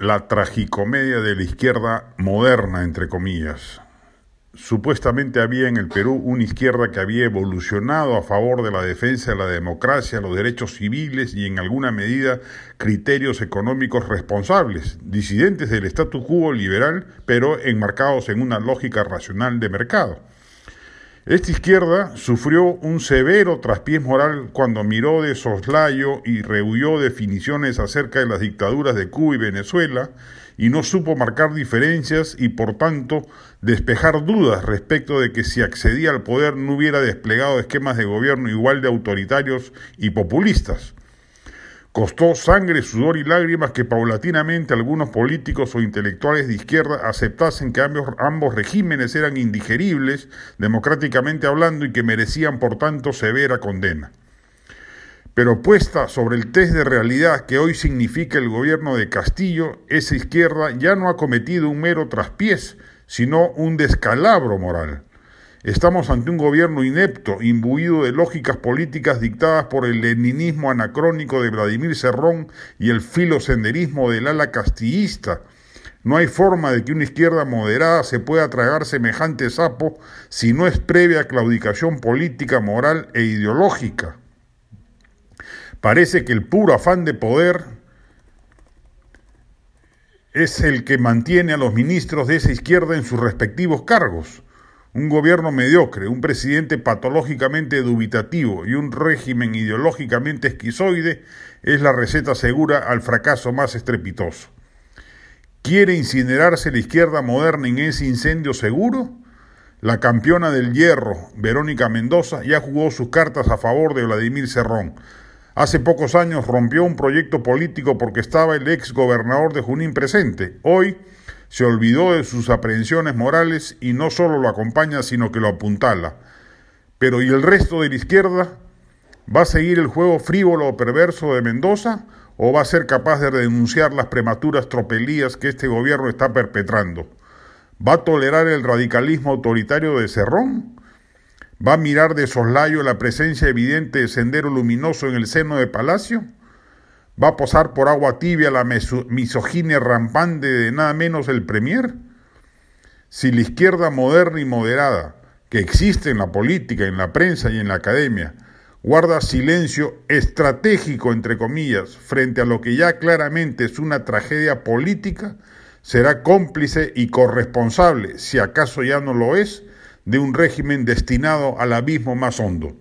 la tragicomedia de la izquierda moderna, entre comillas. Supuestamente había en el Perú una izquierda que había evolucionado a favor de la defensa de la democracia, los derechos civiles y en alguna medida criterios económicos responsables, disidentes del statu quo liberal, pero enmarcados en una lógica racional de mercado. Esta izquierda sufrió un severo traspiés moral cuando miró de soslayo y rehuyó definiciones acerca de las dictaduras de Cuba y Venezuela y no supo marcar diferencias y por tanto despejar dudas respecto de que si accedía al poder no hubiera desplegado esquemas de gobierno igual de autoritarios y populistas. Costó sangre, sudor y lágrimas que paulatinamente algunos políticos o intelectuales de izquierda aceptasen que ambos, ambos, regímenes eran indigeribles, democráticamente hablando, y que merecían por tanto severa condena. Pero puesta sobre el test de realidad que hoy significa el gobierno de Castillo, esa izquierda ya no ha cometido un mero traspiés, sino un descalabro moral. Estamos ante un gobierno inepto, imbuido de lógicas políticas dictadas por el leninismo anacrónico de Vladimir Serrón y el filosenderismo del ala castillista. No hay forma de que una izquierda moderada se pueda tragar semejante sapo si no es previa claudicación política, moral e ideológica. Parece que el puro afán de poder es el que mantiene a los ministros de esa izquierda en sus respectivos cargos un gobierno mediocre, un presidente patológicamente dubitativo y un régimen ideológicamente esquizoide es la receta segura al fracaso más estrepitoso. ¿Quiere incinerarse la izquierda moderna en ese incendio seguro? La campeona del hierro, Verónica Mendoza, ya jugó sus cartas a favor de Vladimir Cerrón. Hace pocos años rompió un proyecto político porque estaba el ex gobernador de Junín presente. Hoy se olvidó de sus aprehensiones morales y no solo lo acompaña, sino que lo apuntala. Pero ¿y el resto de la izquierda? ¿Va a seguir el juego frívolo o perverso de Mendoza o va a ser capaz de denunciar las prematuras tropelías que este gobierno está perpetrando? ¿Va a tolerar el radicalismo autoritario de Cerrón? ¿Va a mirar de soslayo la presencia evidente de Sendero Luminoso en el seno de Palacio? ¿Va a posar por agua tibia la misoginia rampante de nada menos el Premier? Si la izquierda moderna y moderada, que existe en la política, en la prensa y en la academia, guarda silencio estratégico, entre comillas, frente a lo que ya claramente es una tragedia política, será cómplice y corresponsable, si acaso ya no lo es, de un régimen destinado al abismo más hondo.